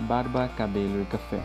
barba, cabelo e café.